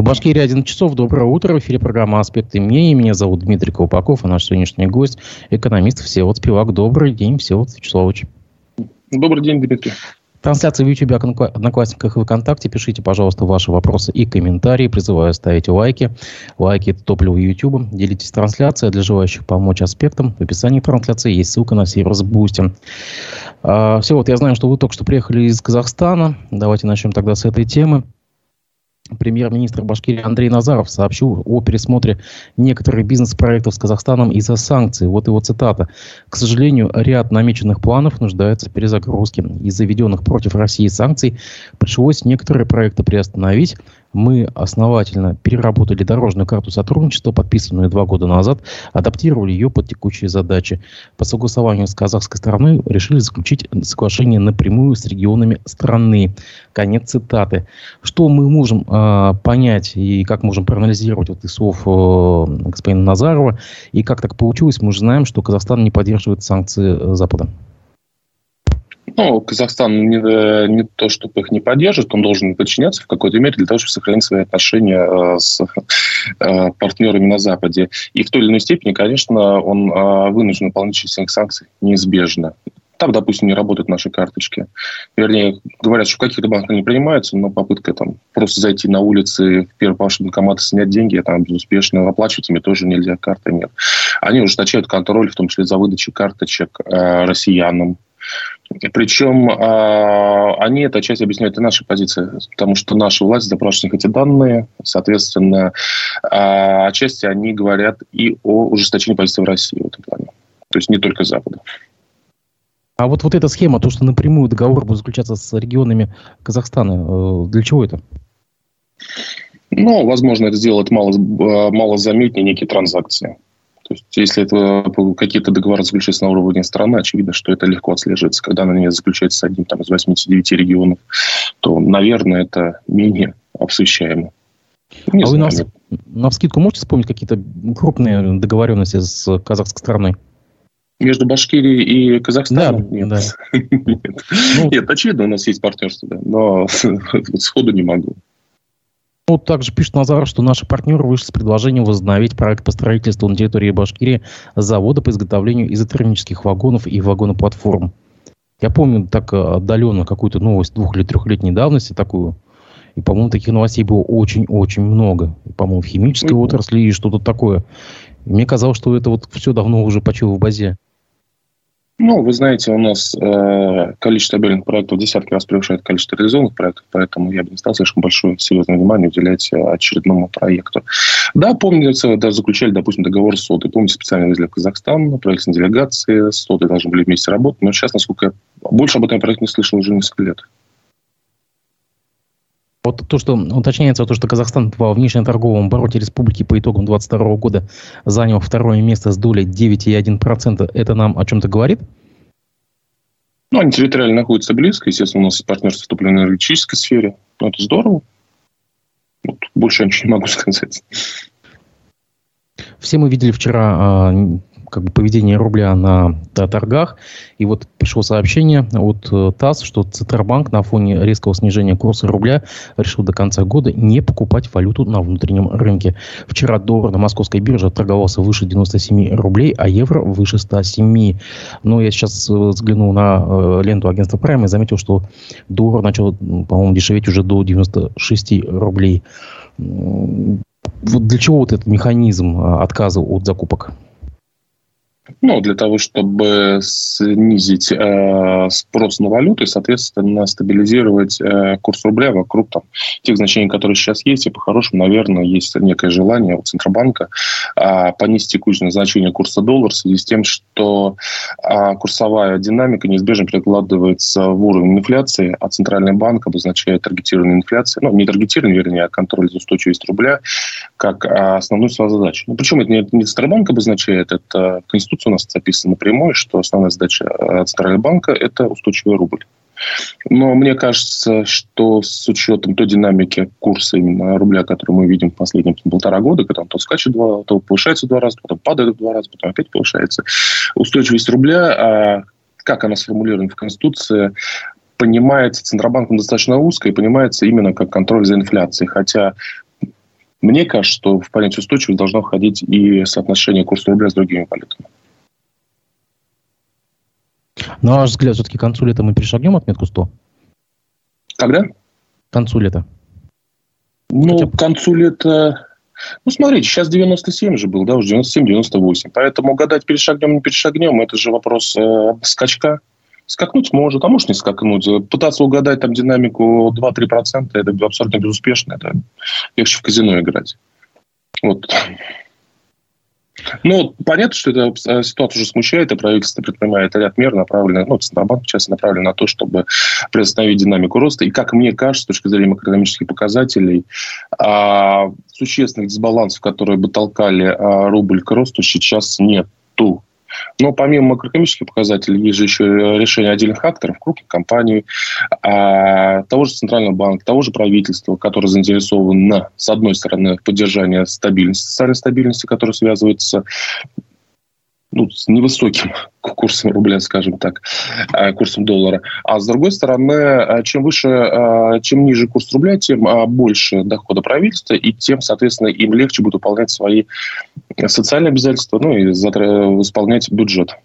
В Башкирии 11 часов. Доброе утро. В эфире программа «Аспекты мнений». Меня зовут Дмитрий Колпаков, а наш сегодняшний гость – экономист Всеволод Спивак. Добрый день, Всеволод Вячеславович. Добрый день, Дмитрий. Трансляция в YouTube, Одноклассниках и ВКонтакте. Пишите, пожалуйста, ваши вопросы и комментарии. Призываю ставить лайки. Лайки – это топливо YouTube. Делитесь трансляцией. Для желающих помочь аспектам в описании трансляции есть ссылка на сервис Boosty. А, все, вот я знаю, что вы только что приехали из Казахстана. Давайте начнем тогда с этой темы. Премьер-министр Башкирии Андрей Назаров сообщил о пересмотре некоторых бизнес-проектов с Казахстаном из-за санкций. Вот его цитата. «К сожалению, ряд намеченных планов нуждается в перезагрузке. Из-за введенных против России санкций пришлось некоторые проекты приостановить, мы основательно переработали дорожную карту сотрудничества, подписанную два года назад, адаптировали ее под текущие задачи. По согласованию с казахской стороной решили заключить соглашение напрямую с регионами страны. Конец цитаты. Что мы можем э, понять и как можем проанализировать вот из слов э, господина Назарова, и как так получилось, мы же знаем, что Казахстан не поддерживает санкции Запада. Ну, Казахстан не, э, не то, чтобы их не поддерживает, он должен подчиняться в какой-то мере для того, чтобы сохранить свои отношения э, с э, партнерами на Западе. И в той или иной степени, конечно, он вынужден выполнять часть санкций неизбежно. Там, допустим, не работают наши карточки. Вернее, говорят, что в каких-то банках не принимаются, но попытка там просто зайти на улицы в первый ваш банкомат снять деньги, там безуспешно оплачивать ими тоже нельзя, карты нет. Они ужесточают контроль, в том числе за выдачей карточек э, россиянам, причем э, они это часть объясняют и нашей позиции, потому что наша власть запрашивает эти данные, соответственно, э, отчасти они говорят и о ужесточении позиции в России в этом плане. То есть не только Запада. А вот, вот эта схема, то, что напрямую договор будет заключаться с регионами Казахстана, э, для чего это? Ну, возможно, это сделать мало, э, мало заметнее некие транзакции. То есть, если это какие-то договоры заключаются на уровне страны, очевидно, что это легко отслеживается. Когда они заключаются с одним там, из 89 регионов, то, наверное, это менее обсущаемо. Не а знаю. вы на, на вскидку можете вспомнить какие-то крупные договоренности с казахской стороной? Между Башкирией и Казахстаном? Да, нет. Да. нет. Ну, нет, очевидно, у нас есть партнерство, да, но сходу не могу. Ну, также пишет Назар, что наши партнеры вышли с предложением возобновить проект по строительству на территории Башкирии завода по изготовлению изотермических вагонов и вагоноплатформ. Я помню так отдаленно какую-то новость двух- или трехлетней давности такую. И, по-моему, таких новостей было очень-очень много. По-моему, в химической mm-hmm. отрасли и что-то такое. И мне казалось, что это вот все давно уже почило в базе. Ну, вы знаете, у нас э, количество объявленных проектов в десятки раз превышает количество реализованных проектов, поэтому я бы не стал слишком большое серьезное внимание уделять э, очередному проекту. Да, помнится, да, заключали, допустим, договор с СОДой. Помните, специально везли в Казахстан, правительственные делегации с СОДой должны были вместе работать. Но сейчас, насколько я больше об этом проекте не слышал уже несколько лет. Вот то, что уточняется, то, что Казахстан во внешнеторговом обороте республики по итогам 2022 года занял второе место с долей 9,1%, это нам о чем-то говорит? Ну, они территориально находятся близко. Естественно, у нас партнерство в топливно-энергетической сфере. Ну, это здорово. Вот, больше я ничего не могу сказать. Все мы видели вчера а, как бы поведение рубля на торгах. И вот пришло сообщение от э, ТАСС, что Центробанк на фоне резкого снижения курса рубля решил до конца года не покупать валюту на внутреннем рынке. Вчера доллар на московской бирже торговался выше 97 рублей, а евро выше 107. Но я сейчас э, взглянул на э, ленту агентства Prime и заметил, что доллар начал, по-моему, дешеветь уже до 96 рублей. Вот для чего вот этот механизм отказа от закупок? Ну, для того, чтобы снизить э, спрос на валюту и, соответственно, стабилизировать э, курс рубля вокруг там, тех значений, которые сейчас есть. И по-хорошему, наверное, есть некое желание у Центробанка э, понизить текущее значение курса доллара в связи с тем, что э, курсовая динамика неизбежно перекладывается в уровень инфляции, а Центральный банк обозначает таргетированную инфляцию, ну, не таргетированную, вернее, а контроль за устойчивость рубля, как э, основную свою задачу. Ну, причем это не, не Центробанк обозначает, это Конституция у нас записано напрямую, что основная задача э, Центрального банка – это устойчивый рубль. Но мне кажется, что с учетом той динамики курса именно рубля, который мы видим в последние полтора года, когда он то скачет два, то повышается два раза, потом падает два раза, потом опять повышается, устойчивость рубля, а как она сформулирована в Конституции, понимается Центробанком достаточно узко и понимается именно как контроль за инфляцией. Хотя Мне кажется, что в понятие устойчивость должно входить и соотношение курса рубля с другими валютами. На ваш взгляд, все-таки к концу лета мы перешагнем отметку 100? Когда? К концу лета. Ну, Хотя... к концу лета... Ну, смотрите, сейчас 97 же был, да, уже 97-98. Поэтому гадать, перешагнем, не перешагнем, это же вопрос э, скачка. Скакнуть может, а может не скакнуть. Пытаться угадать там динамику 2-3%, это абсолютно безуспешно. Это легче в казино играть. Вот. Ну, понятно, что эта э, ситуация уже смущает, и правительство предпринимает ряд мер, направленных, ну, Центробанк, сейчас направлен на то, чтобы приостановить динамику роста. И, как мне кажется, с точки зрения макроэкономических показателей, а, существенных дисбалансов, которые бы толкали а, рубль к росту, сейчас нету. Но помимо макроэкономических показателей, есть же еще решение отдельных акторов, крупных компаний, а, того же Центрального банка, того же правительства, которое заинтересовано, с одной стороны, в поддержании стабильности, социальной стабильности, которая связывается ну, с невысоким курсом рубля, скажем так, э, курсом доллара. А с другой стороны, э, чем выше, э, чем ниже курс рубля, тем больше дохода правительства, и тем, соответственно, им легче будет выполнять свои социальные обязательства, ну и исполнять бюджет.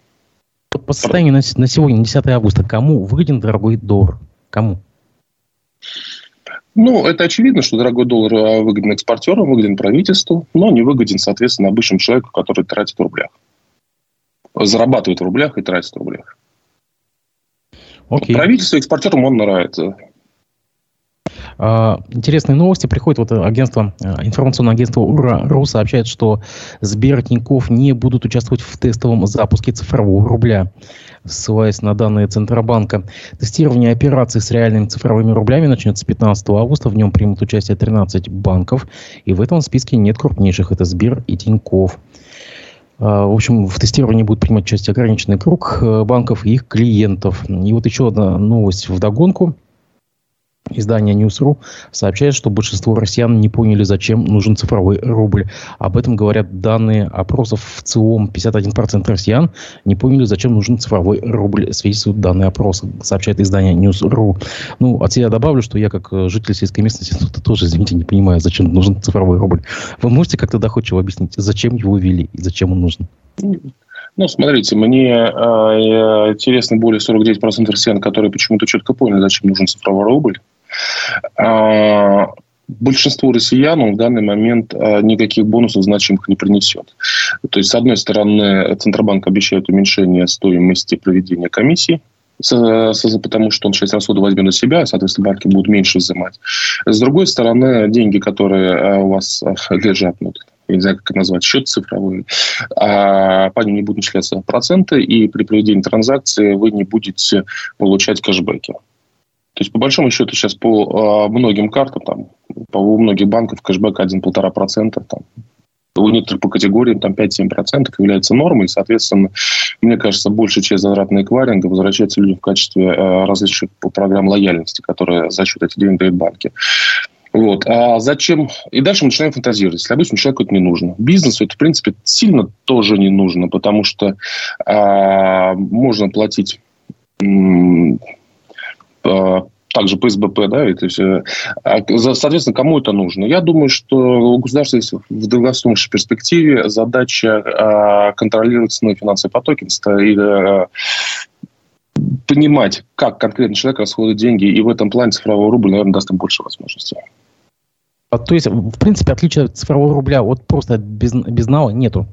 По состоянию на, на сегодня, 10 августа, кому выгоден дорогой доллар? Кому? Ну, это очевидно, что дорогой доллар выгоден экспортерам, выгоден правительству, но не выгоден, соответственно, обычному человеку, который тратит в рублях зарабатывает в рублях и тратит в рублях. Окей. Правительство экспортерам он нравится. А, интересные новости. Приходит вот агентство, а, информационное агентство УРА.ру сообщает, что Сбер Тинькофф не будут участвовать в тестовом запуске цифрового рубля. Ссылаясь на данные Центробанка, тестирование операций с реальными цифровыми рублями начнется 15 августа. В нем примут участие 13 банков. И в этом списке нет крупнейших. Это Сбер и Тинькофф. А, в общем, в тестировании будет принимать участие ограниченный круг э, банков и их клиентов. И вот еще одна новость в догонку. Издание News.ru сообщает, что большинство россиян не поняли, зачем нужен цифровой рубль. Об этом говорят данные опросов в ЦИОМ. 51% россиян не поняли, зачем нужен цифровой рубль. Свидетельствуют данные опроса, сообщает издание News.ru. Ну, от себя добавлю, что я, как э, житель сельской местности, тоже, извините, не понимаю, зачем нужен цифровой рубль. Вы можете как-то доходчиво объяснить, зачем его ввели и зачем он нужен? Ну, смотрите, мне э, интересно более 49% россиян, которые почему-то четко поняли, зачем нужен цифровой рубль. А, большинству россиян в данный момент а, никаких бонусов значимых не принесет. То есть, с одной стороны, Центробанк обещает уменьшение стоимости проведения комиссии, потому что он часть расходов возьмет на себя, соответственно, банки будут меньше взимать. С другой стороны, деньги, которые а, у вас лежат, ну, я не знаю, как назвать, счет цифровой, а по ним не будут начисляться проценты, и при проведении транзакции вы не будете получать кэшбэки. То есть, по большому счету, сейчас по э, многим картам, там, по, у многих банков кэшбэк 1-1,5%, там, у некоторых по категориям там 5-7% является нормой. Соответственно, мне кажется, большая часть затрат на эквайринга возвращается людям в качестве э, различных программ лояльности, которые за счет этих денег дают банки. Вот. А зачем? И дальше мы начинаем фантазировать. Если обычному человеку это не нужно. Бизнесу это, в принципе, сильно тоже не нужно, потому что а, можно платить Э, также по СБП, да, то есть, э, а, соответственно, кому это нужно? Я думаю, что у государства есть в долгосрочной перспективе задача а, контролировать ценовые финансовые потоки и понимать, как конкретно человек расходует деньги, и в этом плане цифровой рубль, наверное, даст им больше возможностей. А, то есть, в принципе, отличия цифрового рубля от просто без, безнала нету?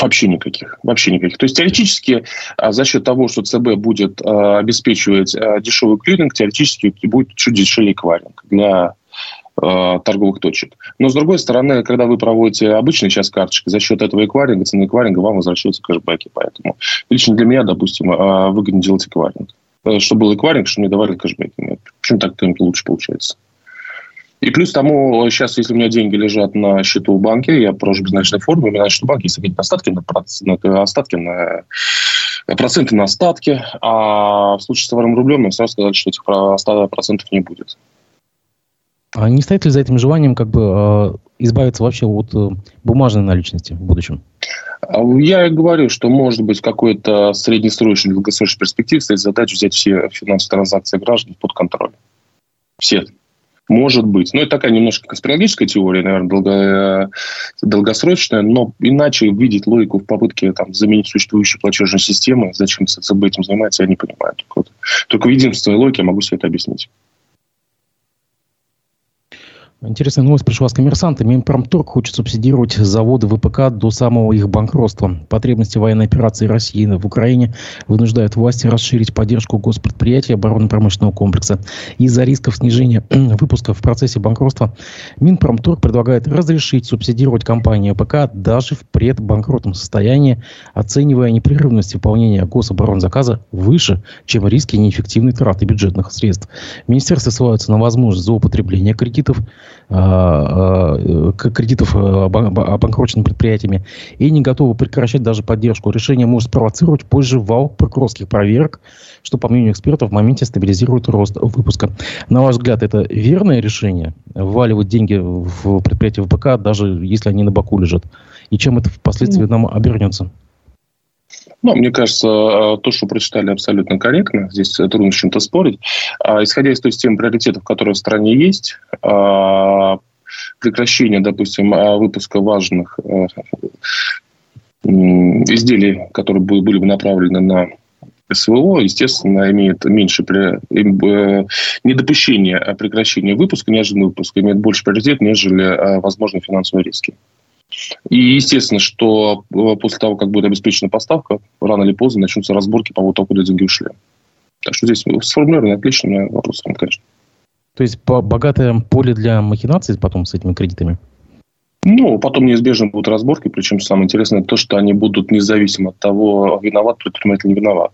Вообще никаких. Вообще никаких. То есть теоретически а, за счет того, что ЦБ будет а, обеспечивать а, дешевый клиринг, теоретически будет чуть дешевле эквайринг для торговых точек. Но, с другой стороны, когда вы проводите обычный час карточки, за счет этого эквайринга, цены эквайринга вам возвращаются кэшбэки. Поэтому лично для меня, допустим, выгоднее делать эквайринг. Э, чтобы был эквайринг, чтобы мне давали кэшбэки. Почему так лучше получается? И плюс тому, сейчас, если у меня деньги лежат на счету в банке, я провожу безналичной форме, у меня на счету банке есть какие-то остатки на, на, остатки на проценты на остатки, а в случае с товарным рублем мне сразу сказали, что этих процентов не будет. А не стоит ли за этим желанием как бы э, избавиться вообще от э, бумажной наличности в будущем? Я и говорю, что может быть какой-то среднесрочной, долгосрочной перспективе стоит задача взять все финансовые транзакции граждан под контроль. Все Может быть. Ну, это такая немножко конспирологическая теория, наверное, долго, э, долгосрочная, но иначе видеть логику в попытке там, заменить существующие платежные системы, зачем ЦБ этим занимается, я не понимаю. Только, только в единственной логике я могу себе это объяснить. Интересная новость пришла с коммерсанта. Минпромторг хочет субсидировать заводы ВПК до самого их банкротства. Потребности военной операции России в Украине вынуждают власти расширить поддержку госпредприятий оборонно-промышленного комплекса. Из-за рисков снижения выпуска в процессе банкротства Минпромторг предлагает разрешить субсидировать компании ВПК даже в предбанкротном состоянии, оценивая непрерывность выполнения гособоронзаказа выше, чем риски неэффективной траты бюджетных средств. Министерство ссылается на возможность злоупотребления кредитов – кредитов а, обанкроченными предприятиями и не готовы прекращать даже поддержку. Решение может спровоцировать позже вал прокурорских проверок, что, по мнению экспертов, в моменте стабилизирует рост выпуска. На ваш взгляд, это верное решение? Вваливать деньги в предприятие ВПК, даже если они на боку лежат? И чем это впоследствии нам обернется? Ну, мне кажется, э, то, что прочитали, абсолютно корректно. Здесь трудно с чем-то спорить. А, исходя из той системы приоритетов, которые в стране есть, а, прекращение, допустим, а, выпуска важных изделий, которые были бы направлены на СВО, естественно, имеет меньше при... Э, недопущение прекращения выпуска, неожиданного выпуска, имеет больше приоритет, нежели возможные финансовые риски. И естественно, что э, после того, как будет обеспечена поставка, рано или поздно начнутся разборки по поводу, откуда деньги ушли. Так что здесь сформулировано отлично, у меня вопрос, конечно. То есть богатое поле для махинаций потом с этими кредитами? Ну, потом неизбежно будут разборки, причем самое интересное то, что они будут независимо от того, виноват предприниматель не виноват.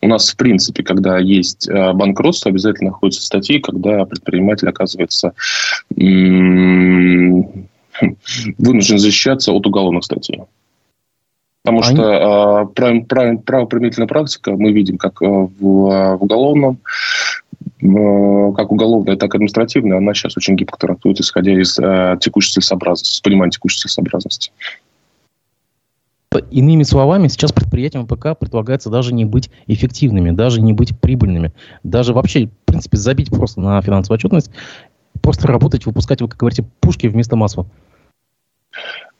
У нас, в принципе, когда есть э, банкротство, обязательно находятся статьи, когда предприниматель оказывается вынужден защищаться от уголовных статей. Потому Они... что э, прав, прав, правоприменительная практика, мы видим, как э, в, в уголовном, э, как уголовная, так и административная, она сейчас очень гибко трактует, исходя из э, текущей целесообразности, с пониманием текущей целесообразности. Иными словами, сейчас предприятиям ПК предлагается даже не быть эффективными, даже не быть прибыльными, даже вообще, в принципе, забить просто на финансовую отчетность, просто работать, выпускать, вы, как говорите, пушки вместо масла.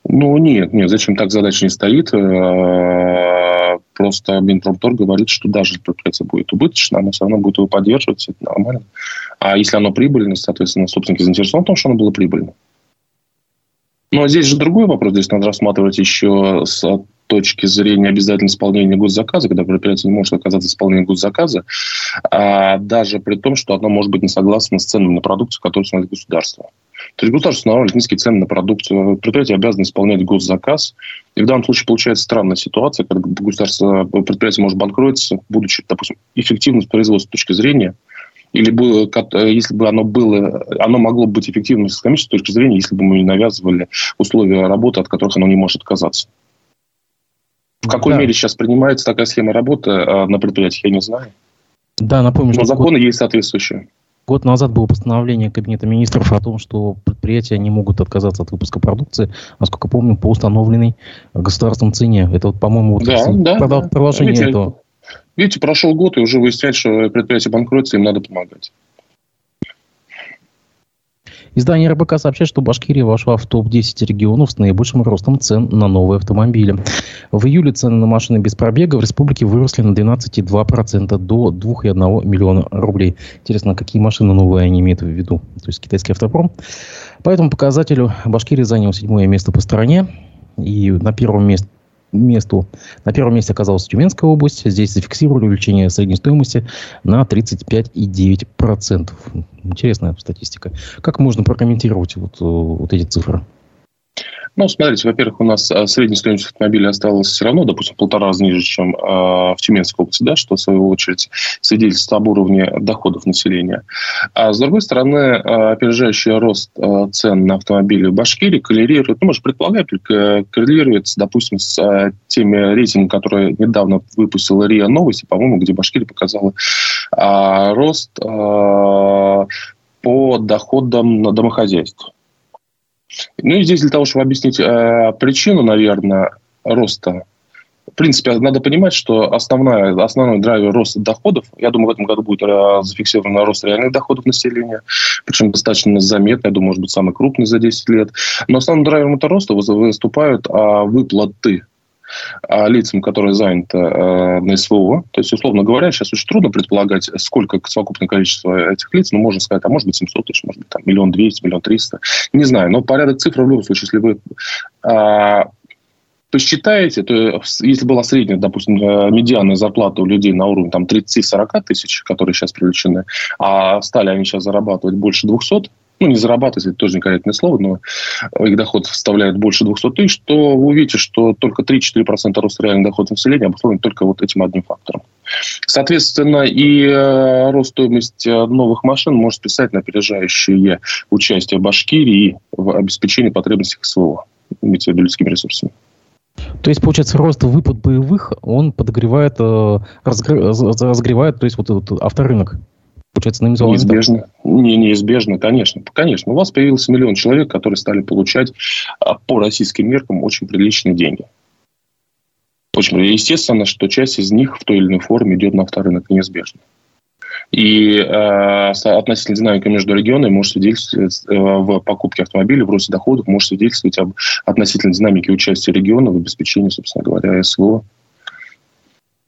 Ну, нет, нет, зачем так задача не стоит. Э, просто Минпромтор говорит, что даже предприятие будет убыточно, оно все равно будет его поддерживать, это нормально. А если оно прибыльно, соответственно, собственники заинтересованы в том, что оно было прибыльно. Но здесь же другой вопрос. Здесь надо рассматривать еще с точки зрения обязательного исполнения госзаказа, когда предприятие не может отказаться от исполнения госзаказа, а даже при том, что оно может быть не согласно с ценами на продукцию, которую устанавливает государство. То есть государство устанавливает низкие цены на продукцию, предприятие обязано исполнять госзаказ. И в данном случае получается странная ситуация, когда государство, предприятие может банкротиться, будучи, допустим, эффективным с производственной точки зрения, или было, если бы оно было, оно могло быть эффективным с экономической точки зрения, если бы мы не навязывали условия работы, от которых оно не может отказаться. В какой да. мере сейчас принимается такая схема работы а, на предприятиях, я не знаю. Да, напомню, Но что законы год, есть соответствующие. Год назад было постановление Кабинета министров о том, что предприятия не могут отказаться от выпуска продукции, насколько помню, по установленной государством цене. Это, вот, по-моему, вот да, да, продолжение видите, этого. Видите, прошел год, и уже выясняется, что предприятие банкротится, им надо помогать. Издание РБК сообщает, что Башкирия вошла в топ-10 регионов с наибольшим ростом цен на новые автомобили. В июле цены на машины без пробега в республике выросли на 12,2% до 2,1 миллиона рублей. Интересно, какие машины новые они имеют в виду? То есть китайский автопром. По этому показателю Башкирия занял седьмое место по стране. И на первом месте месту. На первом месте оказалась Тюменская область. Здесь зафиксировали увеличение средней стоимости на 35,9%. Интересная статистика. Как можно прокомментировать вот, э, вот эти цифры? Ну, смотрите, во-первых, у нас а, средняя стоимость автомобиля осталась все равно, допустим, в полтора раза ниже, чем э, в Тюменской области, да, что, в свою очередь, свидетельствует об уровне доходов населения. А с другой стороны, э, опережающий рост э, цен на автомобили в Башкирии коррелирует, ну, может, предполагать, коррелирует, допустим, с э, теми рейтингами, которые недавно выпустила РИА Новости, по-моему, где Башкирия показала э, рост э, по доходам на домохозяйство. Ну и здесь для того, чтобы объяснить э, причину, наверное, роста принципе, надо понимать, что основная, основной драйвер роста доходов, я думаю, в этом году будет э, зафиксирован рост реальных доходов населения, причем достаточно заметный, я думаю, может быть, самый крупный за 10 лет. Но основным драйвером этого роста выступают а, выплаты лицам, которые заняты э, на СВО. То есть, условно говоря, сейчас очень трудно предполагать, сколько совокупное количество этих лиц, но можно сказать, а может быть 700 тысяч, может быть там миллион двести, миллион триста. Не знаю, но порядок цифр в любом случае, если вы э, посчитаете, то если была средняя, допустим, э, медианная зарплата у людей на уровне там 30-40 тысяч, которые сейчас привлечены, а стали они сейчас зарабатывать больше 200, ну, не зарабатывать, это тоже некорректное слово, но их доход составляет больше 200 тысяч, то вы увидите, что только 3-4% роста реальных доходов населения обусловлен только вот этим одним фактором. Соответственно, и э, рост стоимости новых машин может списать на опережающее участие Башкирии в обеспечении потребностей СВО, имеется в виду людскими ресурсами. То есть, получается, рост выпад боевых, он подогревает, э, разогревает, то есть, вот этот авторынок получается, на Неизбежно. Не, неизбежно, конечно. Конечно. У вас появился миллион человек, которые стали получать а, по российским меркам очень приличные деньги. Очень естественно, что часть из них в той или иной форме идет на авторынок неизбежно. И э, относительно динамика между регионами может свидетельствовать э, в покупке автомобилей, в росте доходов, может свидетельствовать об относительно динамике участия региона в обеспечении, собственно говоря, СВО.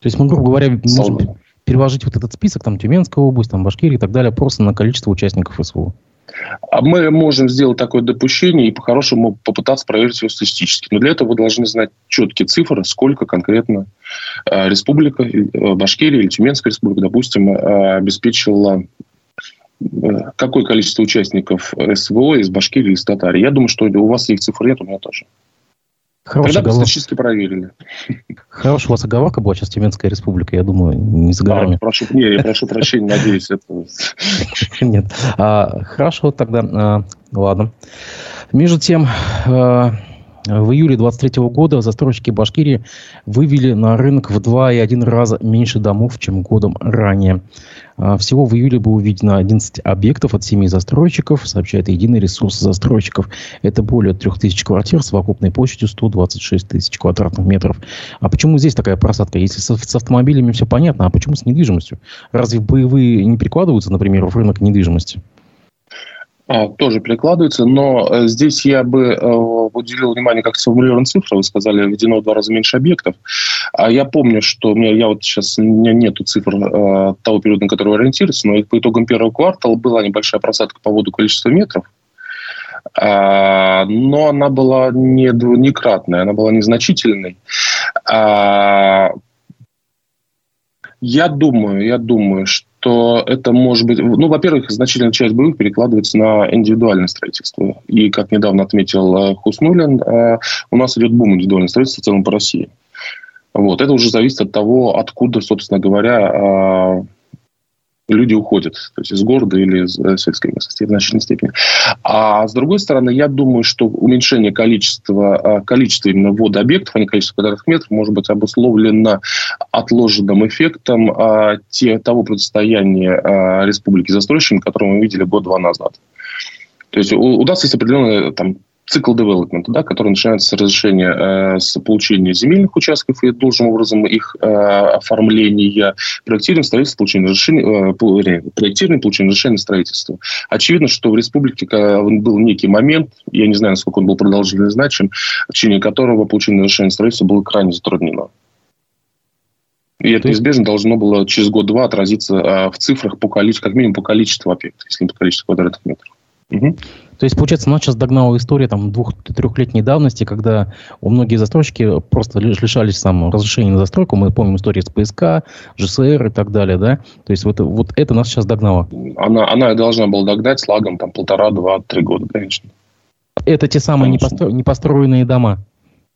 То есть мы, грубо говоря, можем, переложить вот этот список, там, Тюменская область, там, Башкирия и так далее, просто на количество участников СВО? А мы можем сделать такое допущение и по-хорошему попытаться проверить его статистически. Но для этого вы должны знать четкие цифры, сколько конкретно э, республика, э, Башкирия или Тюменская республика, допустим, э, обеспечила какое количество участников СВО из Башкирии из Татарии. Я думаю, что у вас этих цифр нет, у меня тоже. Хорошая Когда оговор... статистически проверили. Хорошая у вас оговорка была сейчас Тюменская республика, я думаю, не за горами. А, прошу, не, я прошу прощения, надеюсь, это... Нет. А, хорошо, тогда, а, ладно. Между тем, а, в июле 2023 года застройщики Башкирии вывели на рынок в 2,1 раза меньше домов, чем годом ранее. А, всего в июле было увидено 11 объектов от 7 застройщиков, сообщает единый ресурс застройщиков. Это более 3000 квартир с совокупной площадью 126 тысяч квадратных метров. А почему здесь такая просадка? Если с, с автомобилями все понятно, а почему с недвижимостью? Разве боевые не прикладываются, например, в рынок недвижимости? А, тоже прикладывается, но э, здесь я бы э, уделил внимание, как сформулирован цифра. Вы сказали, введено в два раза меньше объектов. А я помню, что у меня, я вот сейчас, у меня нету цифр э, того периода, на который ориентируюсь, но по итогам первого квартала была небольшая просадка по поводу количества метров. А, но она была не двунекратная, она была незначительной. А, я думаю, я думаю, что то это может быть... Ну, во-первых, значительная часть боевых перекладывается на индивидуальное строительство. И, как недавно отметил э, Хуснулин, э, у нас идет бум индивидуального строительства в целом по России. Вот. Это уже зависит от того, откуда, собственно говоря, э, люди уходят то есть из города или из э, сельской местности в значительной степени. А с другой стороны, я думаю, что уменьшение количества, э, количества именно ввода объектов, а не количества квадратных метров, может быть обусловлено отложенным эффектом а, те, того противостояния а, республики застройщиками, которое мы видели год-два назад. То есть у, у есть определенная там, цикл девелопмента, да, который начинается с разрешения, э, с получения земельных участков и должным образом их э, оформления, проектирование, строительство, получение разрешения, э, проектирование, получение разрешения строительства. Очевидно, что в республике был некий момент, я не знаю, насколько он был продолжительный значим, в течение которого получение разрешения строительства было крайне затруднено. И это неизбежно должно было через год-два отразиться э, в цифрах по количеству, как минимум по количеству объектов, если не по количеству квадратных метров. Угу. То есть, получается, нас сейчас догнала история там двух-трехлетней давности, когда у многие застройщики просто лишались там разрешения на застройку. Мы помним историю с ПСК, ЖСР и так далее, да? То есть, вот, вот это нас сейчас догнало. Она, она должна была догнать с лагом там полтора, два, три года, конечно. Это те самые непостро... непостроенные дома?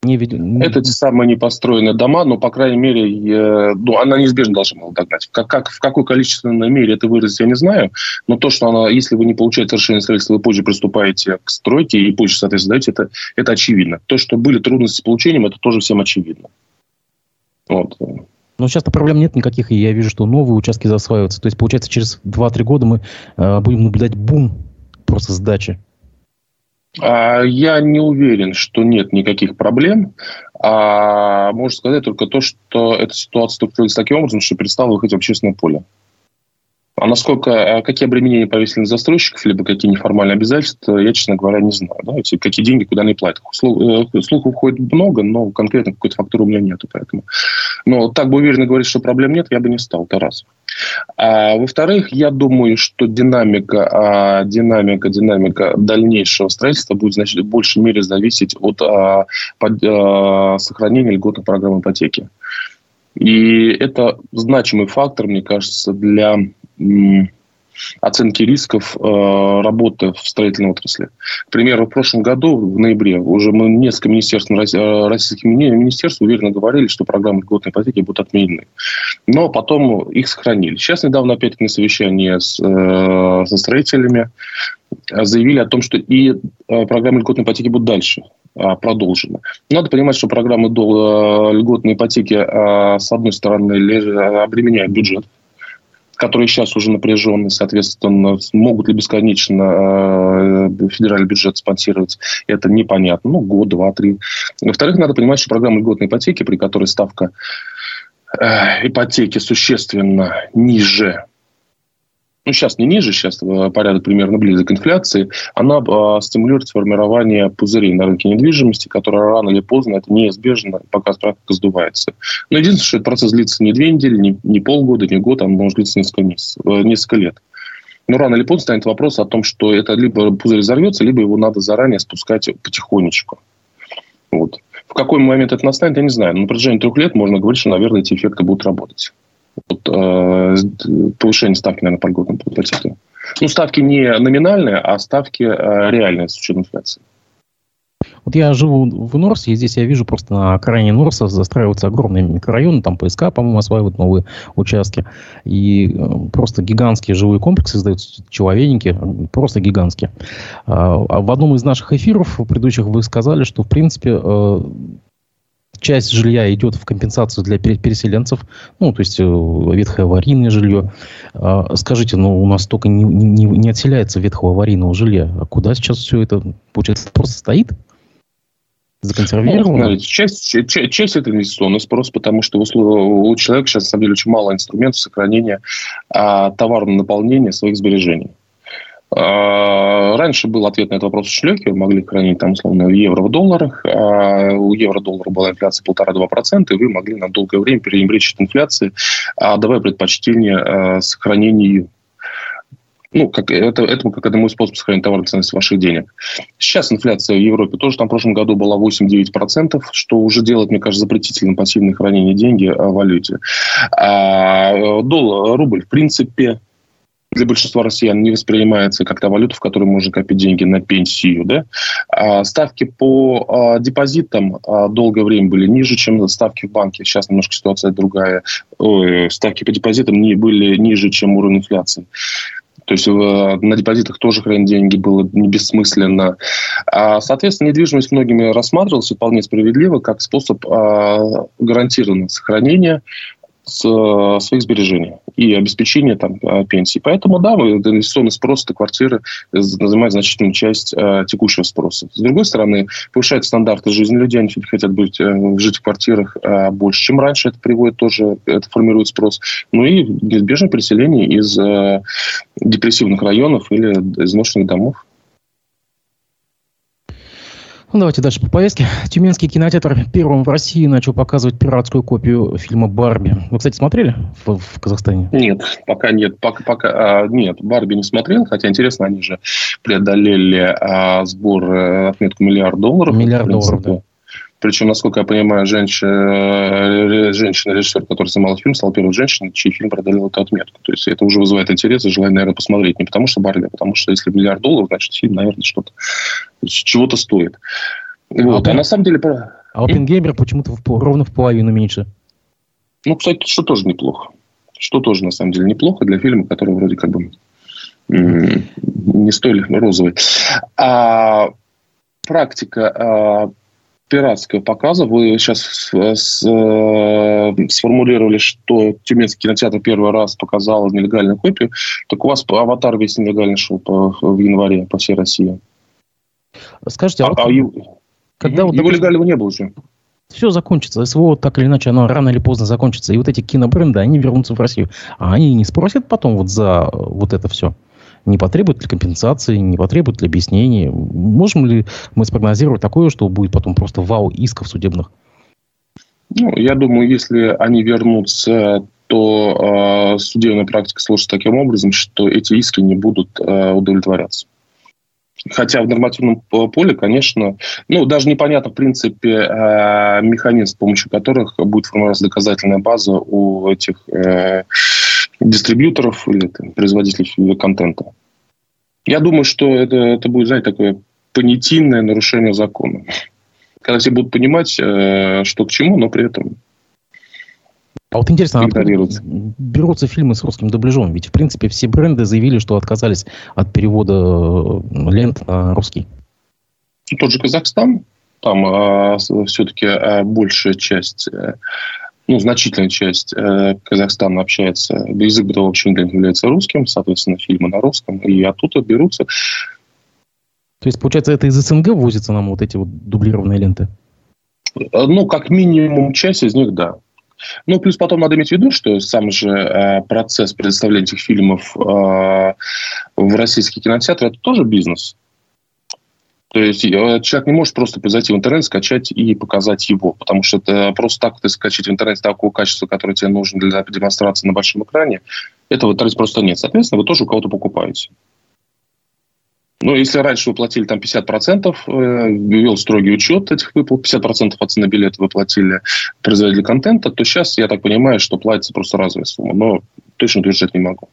Не вид... Это те самые непостроенные дома, но, по крайней мере, э, ну, она неизбежно должна была догнать. Как, как, в какой количественной мере это выразить, я не знаю. Но то, что она, если вы не получаете разрешение строительства, вы позже приступаете к стройке и позже, соответственно, даете, это, это очевидно. То, что были трудности с получением, это тоже всем очевидно. Вот. Но сейчас-то проблем нет никаких, и я вижу, что новые участки засваиваются. То есть, получается, через 2-3 года мы э, будем наблюдать бум просто сдачи. А, я не уверен, что нет никаких проблем. А можно сказать только то, что эта ситуация структурируется таким образом, что перестала выходить в общественное поле. А насколько, а какие обременения повесили на застройщиков, либо какие неформальные обязательства, я, честно говоря, не знаю. Да? Эти, какие деньги, куда они платят. Э, слухов уходит много, но конкретно какой-то фактуры у меня нету. Поэтому. Но так бы уверенно говорить, что проблем нет, я бы не стал. Это раз. А, во-вторых, я думаю, что динамика, а, динамика, динамика дальнейшего строительства будет значит, в большей мере зависеть от а, под, а, сохранения льготной программы ипотеки. И это значимый фактор, мне кажется, для оценки рисков э, работы в строительной отрасли. К примеру, в прошлом году, в ноябре, уже мы несколько министерств, э, российских министерств уверенно говорили, что программы льготной ипотеки будут отменены. Но потом их сохранили. Сейчас недавно опять на совещании с, э, со строителями заявили о том, что и программы льготной ипотеки будут дальше продолжены. Надо понимать, что программы льготной ипотеки, с одной стороны, обременяют бюджет, которые сейчас уже напряжены, соответственно, могут ли бесконечно э, федеральный бюджет спонсировать, это непонятно. Ну, год, два, три. Во-вторых, надо понимать, что программа льготной ипотеки, при которой ставка э, ипотеки существенно ниже ну, сейчас не ниже, сейчас э, порядок примерно близок к инфляции, она э, стимулирует формирование пузырей на рынке недвижимости, которые рано или поздно, это неизбежно, пока практика сдувается. Но единственное, что этот процесс длится не две недели, не, не полгода, не год, он может длиться несколько, месяцев, э, несколько лет. Но рано или поздно станет вопрос о том, что это либо пузырь взорвется, либо его надо заранее спускать потихонечку. Вот. В какой момент это настанет, я не знаю. Но на протяжении трех лет можно говорить, что, наверное, эти эффекты будут работать вот, э, повышение ставки, наверное, по льготным ипотеке. Ну, ставки не номинальные, а ставки э, реальные с учетом инфляции. Вот я живу в Норсе, и здесь я вижу просто на окраине Норса застраиваются огромные микрорайоны, там ПСК, по-моему, осваивают новые участки. И э, просто гигантские жилые комплексы создаются, человейники, просто гигантские. А, а в одном из наших эфиров предыдущих вы сказали, что, в принципе, э, часть жилья идет в компенсацию для переселенцев, ну, то есть э, ветхое аварийное жилье. А, скажите, ну, у нас только не, не, не отселяется ветхого аварийного жилья. А куда сейчас все это, получается, просто стоит? Законсервировано? Ну, часть, часть, часть это инвестиционный спрос, потому что у, у человека сейчас, на самом деле, очень мало инструментов сохранения а, товарного наполнения своих сбережений. А, раньше был ответ на этот вопрос в шлёке, могли хранить там условно в евро в долларах, а у евро-доллара была инфляция 1,5-2%, и вы могли на долгое время переимречь от инфляции, давая предпочтение а, сохранению ну, как, это, это как одному из способов сохранения товарной ценности ваших денег. Сейчас инфляция в Европе тоже там в прошлом году была 8-9%, что уже делает, мне кажется, запретительным пассивное хранение деньги в валюте. А доллар, рубль, в принципе, для большинства россиян не воспринимается как та валюта, в которой можно копить деньги на пенсию. Да? А ставки по а, депозитам а, долгое время были ниже, чем ставки в банке. Сейчас немножко ситуация другая. Ставки по депозитам не, были ниже, чем уровень инфляции. То есть на депозитах тоже хранить деньги было не бессмысленно. Соответственно, недвижимость многими рассматривалась вполне справедливо как способ гарантированного сохранения Э, своих сбережений и обеспечения там, э, пенсии. Поэтому, да, инвестиционный спрос этой квартиры занимает значительную часть э, текущего спроса. С другой стороны, повышают стандарты жизни людей, они хотят быть, э, жить в квартирах э, больше, чем раньше. Это приводит тоже, это формирует спрос. Ну и неизбежное переселение из э, депрессивных районов или изношенных домов. Ну, давайте дальше по повестке. Тюменский кинотеатр первым в России начал показывать пиратскую копию фильма «Барби». Вы, кстати, смотрели в, в Казахстане? Нет, пока нет. Пока, пока, а, нет, «Барби» не смотрел, хотя, интересно, они же преодолели а, сбор, а, отметку миллиард долларов. Миллиард долларов, да. Причем, насколько я понимаю, женщина, женщина-режиссер, который снимал фильм, стала первой женщиной, чей фильм продалил эту отметку. То есть это уже вызывает интерес и желание, наверное, посмотреть. Не потому что Барби, а потому что если миллиард долларов, значит, фильм, наверное, что-то чего-то стоит. Вот. А, а на самом деле... А Опенгеймер почему-то в, ровно в половину меньше. Ну, кстати, что тоже неплохо. Что тоже, на самом деле, неплохо для фильма, который вроде как бы не столь розовый. А практика а, пиратского показа. Вы сейчас э, сформулировали, что Тюменский кинотеатр первый раз показал нелегальную копию. Так у вас аватар весь нелегально шел по, в январе по всей России. Скажите, а, а, вот, а его, когда вот, его допустим, легального не было уже. Все закончится. СВО так или иначе, оно рано или поздно закончится. И вот эти кинобренды, они вернутся в Россию. А они не спросят потом вот за вот это все? Не потребует ли компенсации, не потребует ли объяснений? Можем ли мы спрогнозировать такое, что будет потом просто вау исков судебных? Ну, я думаю, если они вернутся, то э, судебная практика сложится таким образом, что эти иски не будут э, удовлетворяться. Хотя в нормативном поле, конечно, ну, даже непонятно, в принципе, э, механизм, с помощью которых будет формироваться доказательная база у этих э, дистрибьюторов или там, производителей контента. Я думаю, что это, это будет, знаете, такое понятийное нарушение закона. Когда все будут понимать, э, что к чему, но при этом а вот интересно, а берутся фильмы с русским дубляжом? Ведь, в принципе, все бренды заявили, что отказались от перевода э, лент на русский. Тот же Казахстан, там а, все-таки а, большая часть, э, ну, значительная часть а, Казахстана общается, язык бытового общения является русским, соответственно, фильмы на русском, и оттуда берутся. То есть, получается, это из СНГ возятся нам вот эти вот дублированные ленты? Ну, как минимум часть из них, да. Ну, плюс потом надо иметь в виду, что сам же э, процесс предоставления этих фильмов э, в российский кинотеатр – это тоже бизнес. То есть э, человек не может просто зайти в интернет, скачать и показать его, потому что это просто так ты скачать в интернете такого качества, которое тебе нужно для демонстрации на большом экране, этого в интернете просто нет. Соответственно, вы тоже у кого-то покупаете. Ну, если раньше вы платили там 50%, э, ввел строгий учет этих выплат, 50% от цены билета вы платили производителю контента, то сейчас, я так понимаю, что платится просто разовая сумма. Но точно утверждать не могу.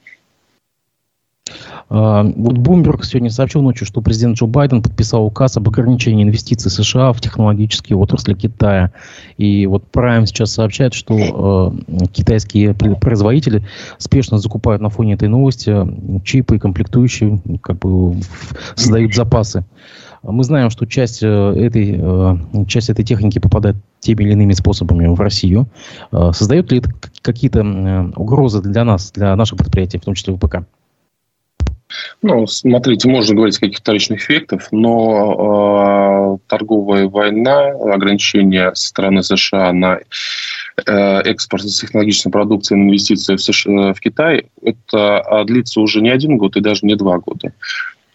А, вот Бумберг сегодня сообщил ночью, что президент Джо Байден подписал указ об ограничении инвестиций США в технологические отрасли Китая. И вот Prime сейчас сообщает, что э, китайские производители спешно закупают на фоне этой новости чипы и комплектующие, как бы создают запасы. Мы знаем, что часть э, этой, э, часть этой техники попадает теми или иными способами в Россию. Создает ли это какие-то угрозы для нас, для наших предприятий, в том числе ВПК? Ну, смотрите, можно говорить о каких-то вторичных эффектов, но э, торговая война, ограничения со стороны США на э, экспорт технологической продукции, на инвестиции в, США, в Китай, это а, длится уже не один год и даже не два года.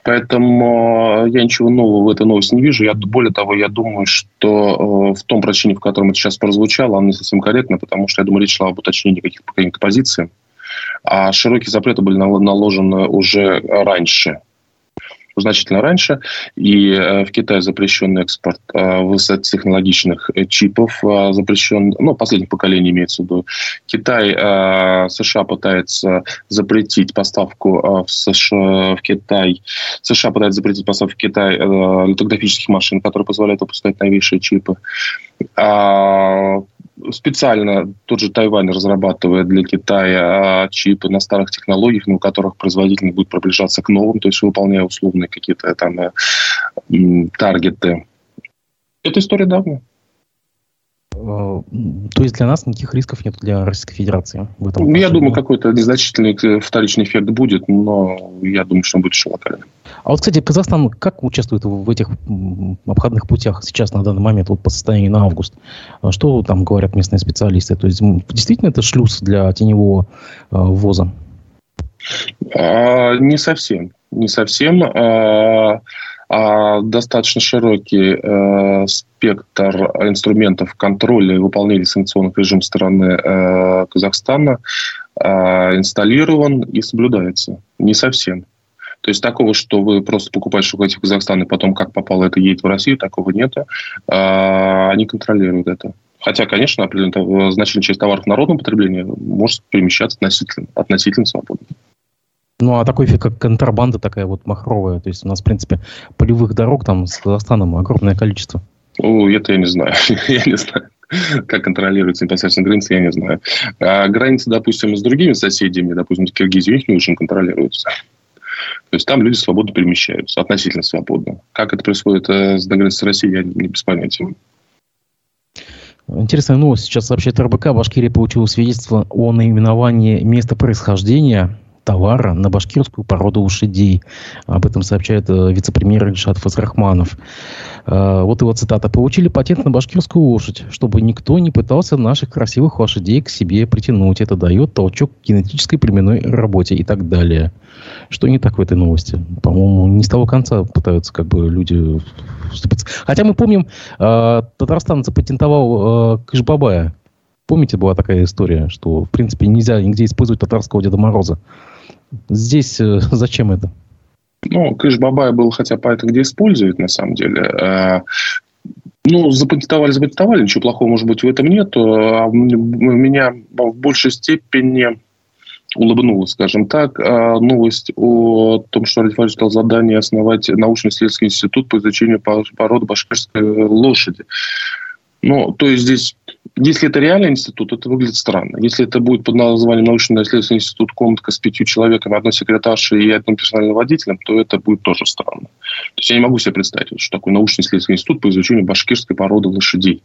Поэтому я ничего нового в этой новости не вижу. Я, более того, я думаю, что э, в том прочине, в котором это сейчас прозвучало, оно не совсем корректно, потому что, я думаю, речь шла об уточнении каких-то каких позиций а широкие запреты были наложены уже раньше значительно раньше. И э, в Китае запрещен экспорт э, высокотехнологичных э, чипов, запрещен, ну, последних поколений имеется в виду. Китай, США пытается запретить поставку в, США, в Китай, США пытается запретить поставку в Китай литографических машин, которые позволяют выпускать новейшие чипы. Специально тот же Тайвань разрабатывает для Китая а, чипы на старых технологиях, на которых производитель будет приближаться к новым, то есть выполняя условные какие-то там э, таргеты. Это история давно. То есть для нас никаких рисков нет для Российской Федерации? В этом я думаю, какой-то незначительный э, вторичный эффект будет, но я думаю, что он будет еще локальным. А вот, кстати, Казахстан как участвует в этих обходных путях сейчас на данный момент, вот по состоянию на август? А что там говорят местные специалисты? То есть действительно это шлюз для теневого э, ввоза? А, не совсем. Не совсем. А достаточно широкий э, спектр инструментов контроля и выполнения санкционных режимов стороны э, Казахстана э, инсталлирован и соблюдается. Не совсем. То есть такого, что вы просто покупаете шоколад в Казахстан и потом как попало это едет в Россию, такого нет. А, они контролируют это. Хотя, конечно, значительная часть товаров народного потребления может перемещаться относительно, относительно свободно. Ну, а такой эффект, как контрабанда такая вот махровая. То есть у нас, в принципе, полевых дорог там с Казахстаном огромное количество. О, это я не знаю. я не знаю. Как контролируется непосредственно границы, я не знаю. А границы, допустим, с другими соседями, допустим, с Киргизией, их не очень контролируются. То есть там люди свободно перемещаются, относительно свободно. Как это происходит э, с границы с Россией, я не без понятия. Интересная новость. Сейчас сообщает РБК. Башкирия получила свидетельство о наименовании места происхождения товара на башкирскую породу лошадей. Об этом сообщает э, вице-премьер Ильшат Фазрахманов. Э, вот его цитата. «Получили патент на башкирскую лошадь, чтобы никто не пытался наших красивых лошадей к себе притянуть. Это дает толчок к генетической племенной работе» и так далее. Что не так в этой новости? По-моему, не с того конца пытаются как бы люди вступиться. Хотя мы помним, э, Татарстан запатентовал Кышбабая. Помните, была такая история, что, в принципе, нельзя нигде использовать татарского Деда Мороза. Здесь э, зачем это? Ну, Кыш Бабай был хотя это где использует, на самом деле. Э, ну, запатентовали, запатентовали, ничего плохого, может быть, в этом нет. А меня в большей степени улыбнула, скажем так, новость о том, что Радифаль стал задание основать научно-исследовательский институт по изучению породы башкирской лошади. Ну, то есть здесь если это реальный институт, это выглядит странно. Если это будет под названием научно-исследовательский институт комнатка с пятью человеками, одной секретаршей и одним персональным водителем, то это будет тоже странно. То есть я не могу себе представить, что такое научно-исследовательский институт по изучению башкирской породы лошадей.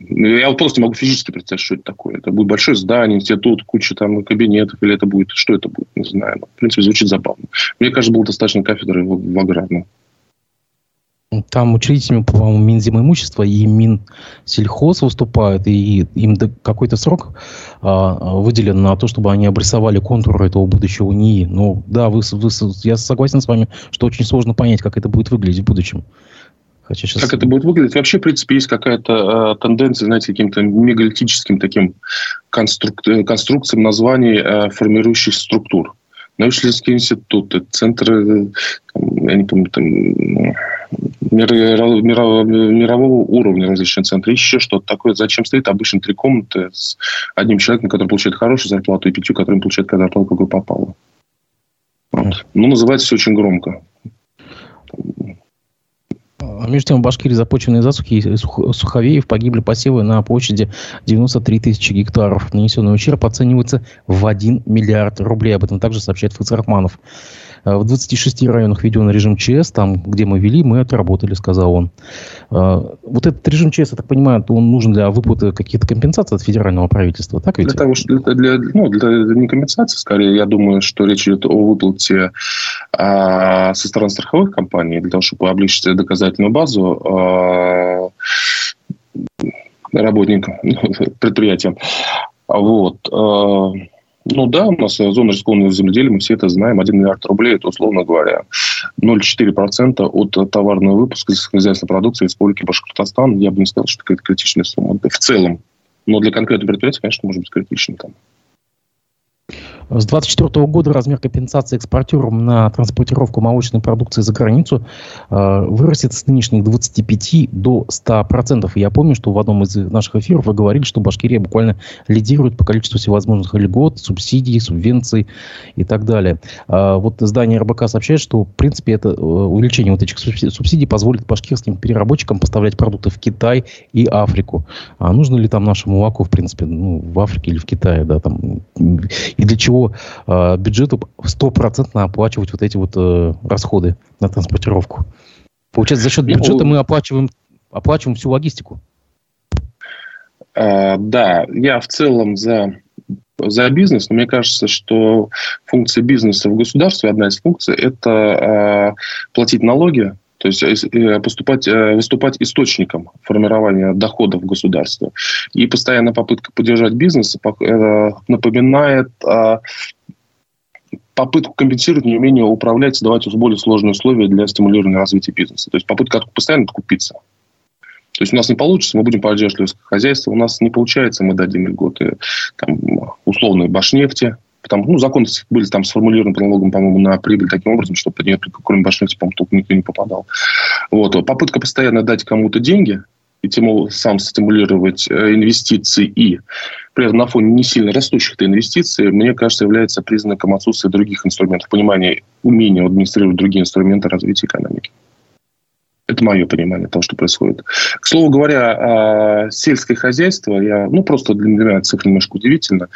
Я вот просто не могу физически представить, что это такое. Это будет большое здание, институт, куча там кабинетов, или это будет, что это будет, не знаю. Но, в принципе, звучит забавно. Мне кажется, было достаточно кафедры в, в аграрном. Там учредителями, по-моему, Минзимоимущества и Минсельхоз выступают, и им какой-то срок а, выделен на то, чтобы они обрисовали контуры этого будущего НИИ. Ну, да, вы, вы, я согласен с вами, что очень сложно понять, как это будет выглядеть в будущем. Хотя сейчас... Как это будет выглядеть? Вообще, в принципе, есть какая-то э, тенденция, знаете, каким-то мегалитическим таким конструк... конструкциям названий э, формирующих структур научно-исследовательские институты, центры, там, я не помню, там, мирового, мирового уровня различные центры, еще что-то такое. Зачем стоит обычно три комнаты с одним человеком, который получает хорошую зарплату, и пятью, который получает зарплату, какой попало. Вот. Ну, называется все очень громко. А между тем, в Башкирии запущенные засухи и суховеев погибли посевы на площади 93 тысячи гектаров. Нанесенный ущерб оценивается в 1 миллиард рублей. Об этом также сообщает Фацрахманов. Э, в 26 районах введен режим ЧС, там, где мы вели, мы отработали, сказал он. Э, вот этот режим ЧС, я так понимаю, он нужен для выплаты каких-то компенсаций от федерального правительства, так ведь? Для того, что для, для, ну, для, не компенсации, скорее, я думаю, что речь идет о выплате а, со стороны страховых компаний, для того, чтобы облегчить доказательную базу а, работникам, предприятиям. Вот. Ну да, у нас зона рискованного земледелия, мы все это знаем. 1 миллиард рублей, это, условно говоря, 0,4% от товарного выпуска сельскохозяйственной продукции Республики Башкортостан. Я бы не сказал, что это критичная сумма. В целом. Но для конкретного предприятия, конечно, может быть критичным. Там. С 2024 года размер компенсации экспортерам на транспортировку молочной продукции за границу э, вырастет с нынешних 25 до 100%. И я помню, что в одном из наших эфиров вы говорили, что Башкирия буквально лидирует по количеству всевозможных льгот, субсидий, субвенций и так далее. Э, вот здание РБК сообщает, что, в принципе, это э, увеличение вот этих субсидий позволит башкирским переработчикам поставлять продукты в Китай и Африку. А нужно ли там наше молоко, в принципе, ну, в Африке или в Китае, да, там, и для чего э, бюджету стопроцентно оплачивать вот эти вот э, расходы на транспортировку. Получается, за счет бюджета мы оплачиваем, оплачиваем всю логистику. А, да, я в целом за за бизнес, но мне кажется, что функция бизнеса в государстве, одна из функций, это э, платить налоги, то есть э, поступать, э, выступать источником формирования доходов государства. И постоянная попытка поддержать бизнес э, напоминает попытку компенсировать неумение управлять, создавать более сложные условия для стимулирования развития бизнеса. То есть попытка постоянно откупиться. То есть у нас не получится, мы будем поддерживать хозяйство, у нас не получается, мы дадим льготы там, условной Башнефти, Потому, ну, законы были там сформулированы по налогам, по-моему, на прибыль таким образом, чтобы под нее, кроме башнефти, по-моему, только никто не попадал. Вот. Попытка постоянно дать кому-то деньги и тем сам стимулировать э, инвестиции и при этом на фоне не сильно растущих инвестиций, мне кажется, является признаком отсутствия других инструментов, понимания, умения администрировать другие инструменты развития экономики. Это мое понимание того, что происходит. К слову говоря, сельское хозяйство, я, ну, просто для меня цифра немножко удивительна.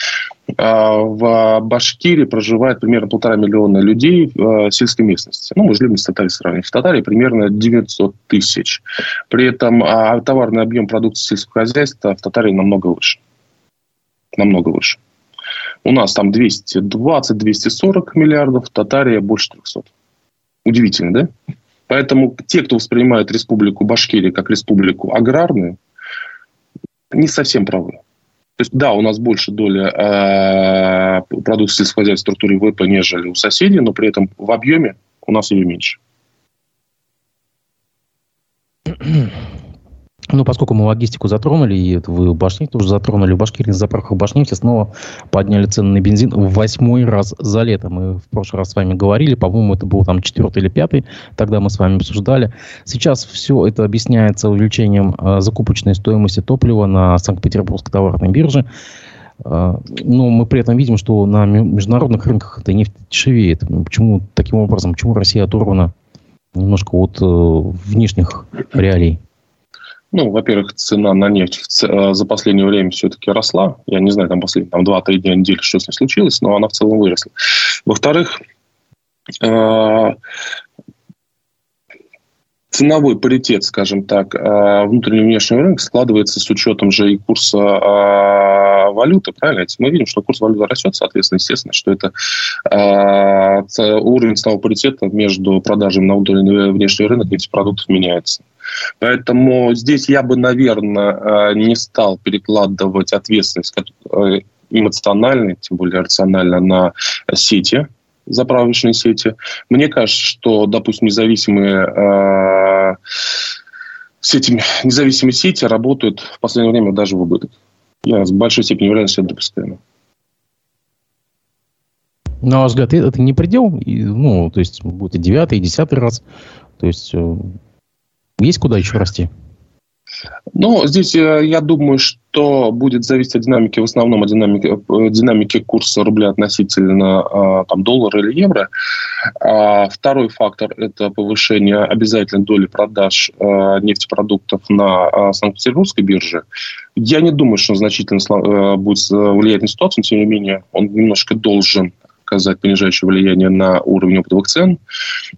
В Башкирии проживает примерно полтора миллиона людей в сельской местности. Ну, мы же любим с Татарией сравнивать. В Татарии примерно 900 тысяч. При этом товарный объем продукции сельского хозяйства в Татарии намного выше. Намного выше. У нас там 220-240 миллиардов, Татария больше 300. Удивительно, да? Поэтому те, кто воспринимает республику Башкирия как республику аграрную, не совсем правы. То есть, да, у нас больше доля э, продукции сельскохозяйственной структуры ВВП, нежели у соседей, но при этом в объеме у нас ее меньше. Ну, поскольку мы логистику затронули, и вы Башнефть тоже затронули, в Башкирии на заправках Башнефти снова подняли цены на бензин в восьмой раз за лето. Мы в прошлый раз с вами говорили, по-моему, это был там четвертый или пятый, тогда мы с вами обсуждали. Сейчас все это объясняется увеличением э, закупочной стоимости топлива на Санкт-Петербургской товарной бирже. Э, но мы при этом видим, что на международных рынках эта нефть дешевеет. Почему таким образом? Почему Россия оторвана немножко от э, внешних реалий? Ну, во-первых, цена на нефть э, за последнее время все-таки росла. Я не знаю, там последние там, 2-3 дня недели, что с ней случилось, но она в целом выросла. Во-вторых, э, ценовой паритет, скажем так, э, внутреннего и внешнего рынка складывается с учетом же и курса валюты, правильно? Мы видим, что курс валюты растет, соответственно, естественно, что это уровень ценового паритета между продажами на внутренний и внешний рынок этих продуктов меняется. Поэтому здесь я бы, наверное, э, не стал перекладывать ответственность э, эмоционально, тем более рационально, на сети, заправочные сети. Мне кажется, что, допустим, независимые э, сети, независимые сети работают в последнее время даже в убыток. Я с большой степенью уверенности это допускаю. На ваш взгляд, это не предел? Ну, то есть, будет и девятый, и десятый раз. То есть, есть куда еще расти? Ну, здесь э, я думаю, что будет зависеть от динамики, в основном от динамики, э, динамики курса рубля относительно э, там, доллара или евро. А второй фактор – это повышение обязательной доли продаж нефтепродуктов на Санкт-Петербургской бирже. Я не думаю, что он значительно будет влиять на ситуацию, но тем не менее он немножко должен оказать понижающее влияние на уровень оптовых цен.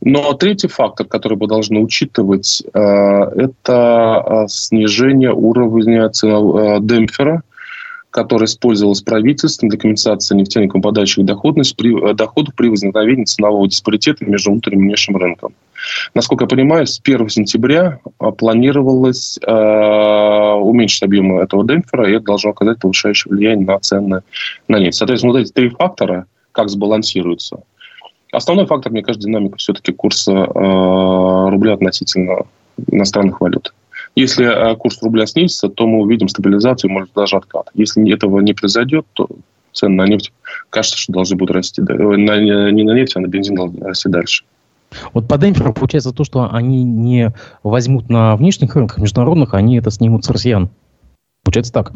Но третий фактор, который мы должны учитывать, э, это э, снижение уровня ценового э, демпфера, который использовалось правительством для компенсации нефтяникам подающих доходность при, доходов при возникновении ценового диспаритета между внутренним и внешним рынком. Насколько я понимаю, с 1 сентября планировалось э, уменьшить объемы этого демпфера, и это должно оказать повышающее влияние на цены на нефть. Соответственно, вот эти три фактора – как сбалансируется. Основной фактор, мне кажется, динамика все-таки курса э, рубля относительно иностранных валют. Если э, курс рубля снизится, то мы увидим стабилизацию, может даже откат. Если этого не произойдет, то цены на нефть, кажется, что должны будут расти. На, не на нефть, а на бензин должны расти дальше. Вот по демпферу получается то, что они не возьмут на внешних рынках международных, они это снимут с россиян. Получается так.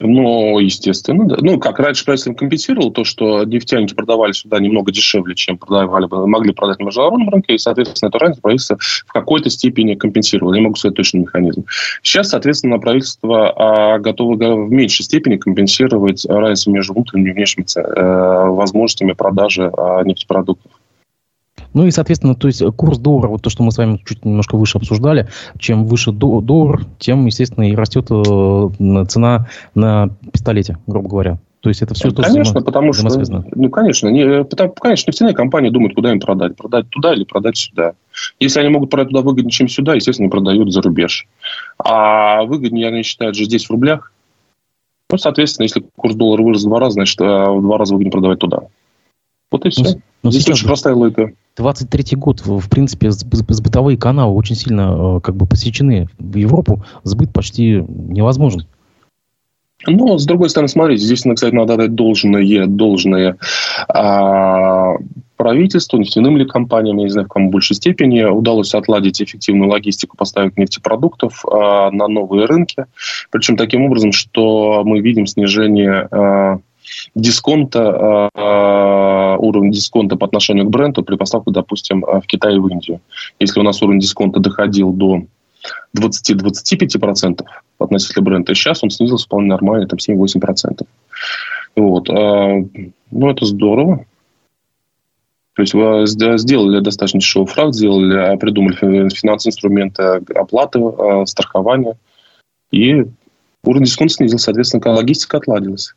Ну, естественно, да. Ну, как раньше правительство компенсировало то, что нефтяники продавали сюда немного дешевле, чем продавали, могли продать на международном рынке, и, соответственно, это разницу правительство в какой-то степени компенсировало. Я могу сказать точный механизм. Сейчас, соответственно, правительство а, готово в меньшей степени компенсировать разницу между внутренними и внешними э, возможностями продажи а, нефтепродуктов. Ну и, соответственно, то есть курс доллара, вот то, что мы с вами чуть немножко выше обсуждали, чем выше доллар, тем, естественно, и растет э, цена на пистолете, грубо говоря. То есть это все то, Конечно, потому что, ну, конечно, не, потому, конечно, нефтяные компании думают, куда им продать. Продать туда или продать сюда. Если они могут продать туда выгоднее, чем сюда, естественно, продают за рубеж. А выгоднее они считают же здесь в рублях. Ну, соответственно, если курс доллара вырос в два раза, значит, э, в два раза выгоднее продавать туда. Вот и все. Ну, ну здесь очень простая логика. 23 год, в принципе, сбытовые каналы очень сильно э, как бы посечены в Европу, сбыт почти невозможен. Ну, с другой стороны, смотрите, здесь, кстати, надо дать должное, должное а, правительству, нефтяным ли компаниям, я не знаю, в кому большей степени, удалось отладить эффективную логистику поставок нефтепродуктов а, на новые рынки. Причем таким образом, что мы видим снижение а, дисконта, э, уровень дисконта по отношению к бренду при поставке, допустим, в Китай и в Индию. Если у нас уровень дисконта доходил до 20-25% относительно бренда, сейчас он снизился вполне нормально, там 7-8%. Вот. Э, ну, это здорово. То есть вы сделали достаточно дешевый фраг, сделали, придумали финансовые инструменты оплаты, страхования, и уровень дисконта снизился, соответственно, логистика отладилась.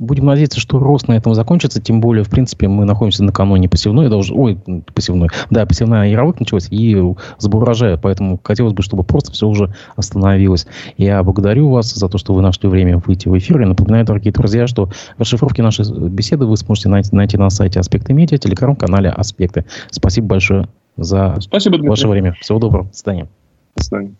Будем надеяться, что рост на этом закончится, тем более, в принципе, мы находимся накануне посевной, даже, ой, посевной, да, посевная яровых началась и сбор урожая, поэтому хотелось бы, чтобы просто все уже остановилось. Я благодарю вас за то, что вы нашли время выйти в эфир. Я напоминаю, дорогие друзья, что расшифровки нашей беседы вы сможете найти, найти на сайте Аспекты Медиа, телеграм-канале Аспекты. Спасибо большое за Спасибо, ваше время. Всего доброго. До свидания. До свидания.